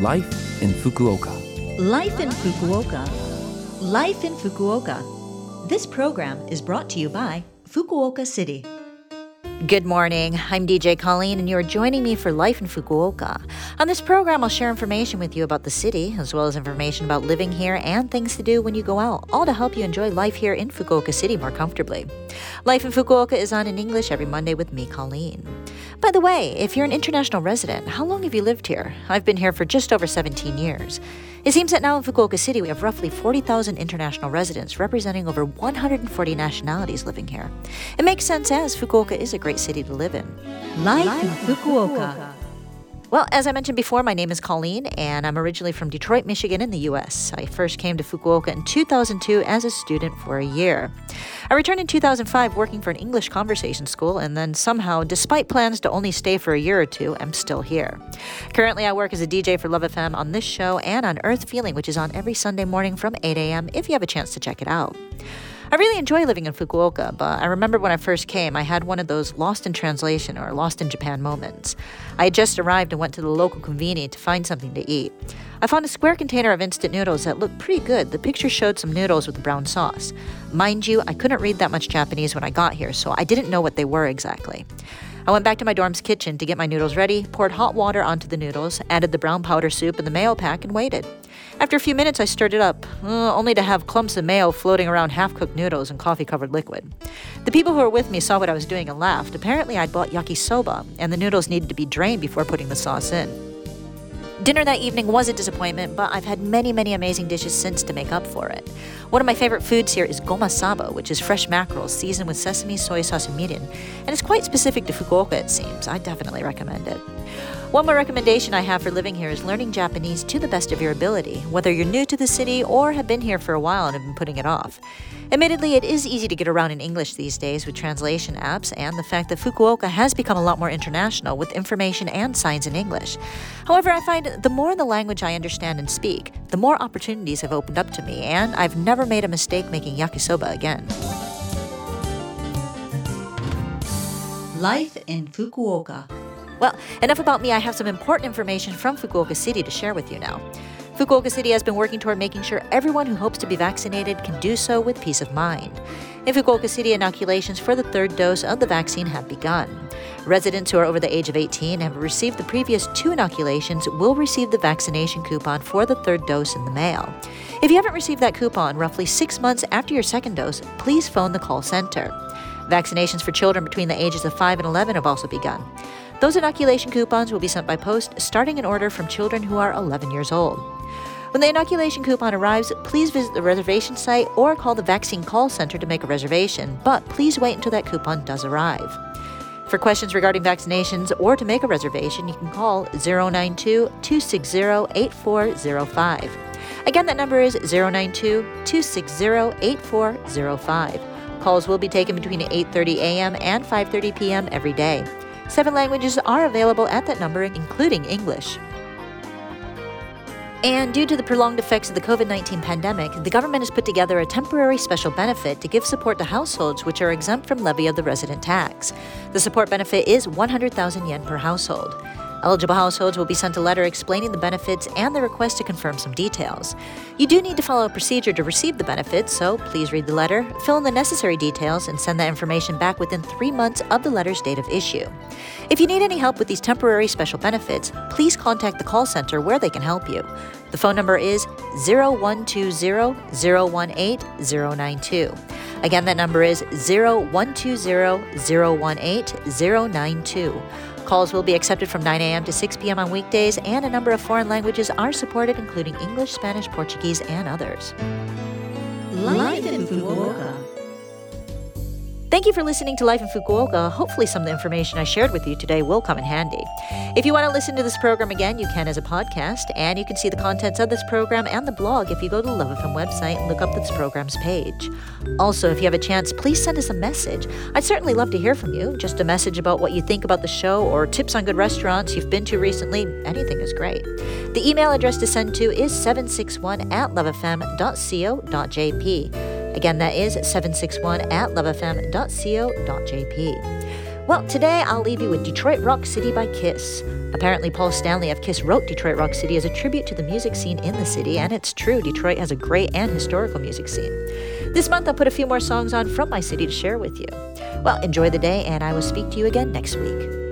Life in Fukuoka. Life in Fukuoka. Life in Fukuoka. This program is brought to you by Fukuoka City. Good morning. I'm DJ Colleen, and you're joining me for Life in Fukuoka. On this program, I'll share information with you about the city, as well as information about living here and things to do when you go out, all to help you enjoy life here in Fukuoka City more comfortably. Life in Fukuoka is on in English every Monday with me, Colleen. By the way, if you're an international resident, how long have you lived here? I've been here for just over 17 years. It seems that now in Fukuoka City we have roughly 40,000 international residents representing over 140 nationalities living here. It makes sense as Fukuoka is a great city to live in. Life, in Fukuoka. Well, as I mentioned before, my name is Colleen, and I'm originally from Detroit, Michigan, in the U.S. I first came to Fukuoka in 2002 as a student for a year. I returned in 2005 working for an English conversation school, and then somehow, despite plans to only stay for a year or two, I'm still here. Currently, I work as a DJ for Love FM on this show and on Earth Feeling, which is on every Sunday morning from 8 a.m. if you have a chance to check it out. I really enjoy living in Fukuoka, but I remember when I first came, I had one of those lost in translation or lost in Japan moments. I had just arrived and went to the local convenience to find something to eat. I found a square container of instant noodles that looked pretty good. The picture showed some noodles with brown sauce. Mind you, I couldn't read that much Japanese when I got here, so I didn't know what they were exactly. I went back to my dorm's kitchen to get my noodles ready, poured hot water onto the noodles, added the brown powder soup in the mayo pack, and waited. After a few minutes, I stirred it up, uh, only to have clumps of mayo floating around half cooked noodles and coffee covered liquid. The people who were with me saw what I was doing and laughed. Apparently, I'd bought yakisoba, and the noodles needed to be drained before putting the sauce in. Dinner that evening was a disappointment, but I've had many, many amazing dishes since to make up for it. One of my favorite foods here is goma saba, which is fresh mackerel seasoned with sesame, soy sauce, and mirin, and it's quite specific to Fukuoka, it seems. I definitely recommend it. One more recommendation I have for living here is learning Japanese to the best of your ability, whether you're new to the city or have been here for a while and have been putting it off. Admittedly, it is easy to get around in English these days with translation apps and the fact that Fukuoka has become a lot more international with information and signs in English. However, I find the more the language I understand and speak, the more opportunities have opened up to me, and I've never made a mistake making yakisoba again. Life in Fukuoka. Well, enough about me. I have some important information from Fukuoka City to share with you now. Fukuoka City has been working toward making sure everyone who hopes to be vaccinated can do so with peace of mind. In Fukuoka City, inoculations for the third dose of the vaccine have begun. Residents who are over the age of 18 and have received the previous two inoculations will receive the vaccination coupon for the third dose in the mail. If you haven't received that coupon roughly six months after your second dose, please phone the call center. Vaccinations for children between the ages of 5 and 11 have also begun. Those inoculation coupons will be sent by post starting an order from children who are 11 years old. When the inoculation coupon arrives, please visit the reservation site or call the vaccine call center to make a reservation, but please wait until that coupon does arrive. For questions regarding vaccinations or to make a reservation, you can call 092 260 8405. Again, that number is 092 260 8405. Calls will be taken between 8:30 a.m. and 5:30 p.m. every day. Seven languages are available at that number, including English. And due to the prolonged effects of the COVID 19 pandemic, the government has put together a temporary special benefit to give support to households which are exempt from levy of the resident tax. The support benefit is 100,000 yen per household. Eligible households will be sent a letter explaining the benefits and the request to confirm some details. You do need to follow a procedure to receive the benefits, so please read the letter, fill in the necessary details, and send that information back within three months of the letter's date of issue. If you need any help with these temporary special benefits, please contact the call center where they can help you. The phone number is 0120 018 092. Again, that number is 0120 018 092. Calls will be accepted from 9 a.m. to 6 p.m. on weekdays, and a number of foreign languages are supported, including English, Spanish, Portuguese, and others. Life in Fukuoka. Thank you for listening to Life in Fukuoka. Hopefully, some of the information I shared with you today will come in handy. If you want to listen to this program again, you can as a podcast, and you can see the contents of this program and the blog if you go to the Love FM website and look up this program's page. Also, if you have a chance, please send us a message. I'd certainly love to hear from you. Just a message about what you think about the show or tips on good restaurants you've been to recently. Anything is great. The email address to send to is 761 at lovefm.co.jp. Again, that is 761 at lovefm.co.jp. Well, today I'll leave you with Detroit Rock City by Kiss. Apparently, Paul Stanley of Kiss wrote Detroit Rock City as a tribute to the music scene in the city, and it's true, Detroit has a great and historical music scene. This month, I'll put a few more songs on from my city to share with you. Well, enjoy the day, and I will speak to you again next week.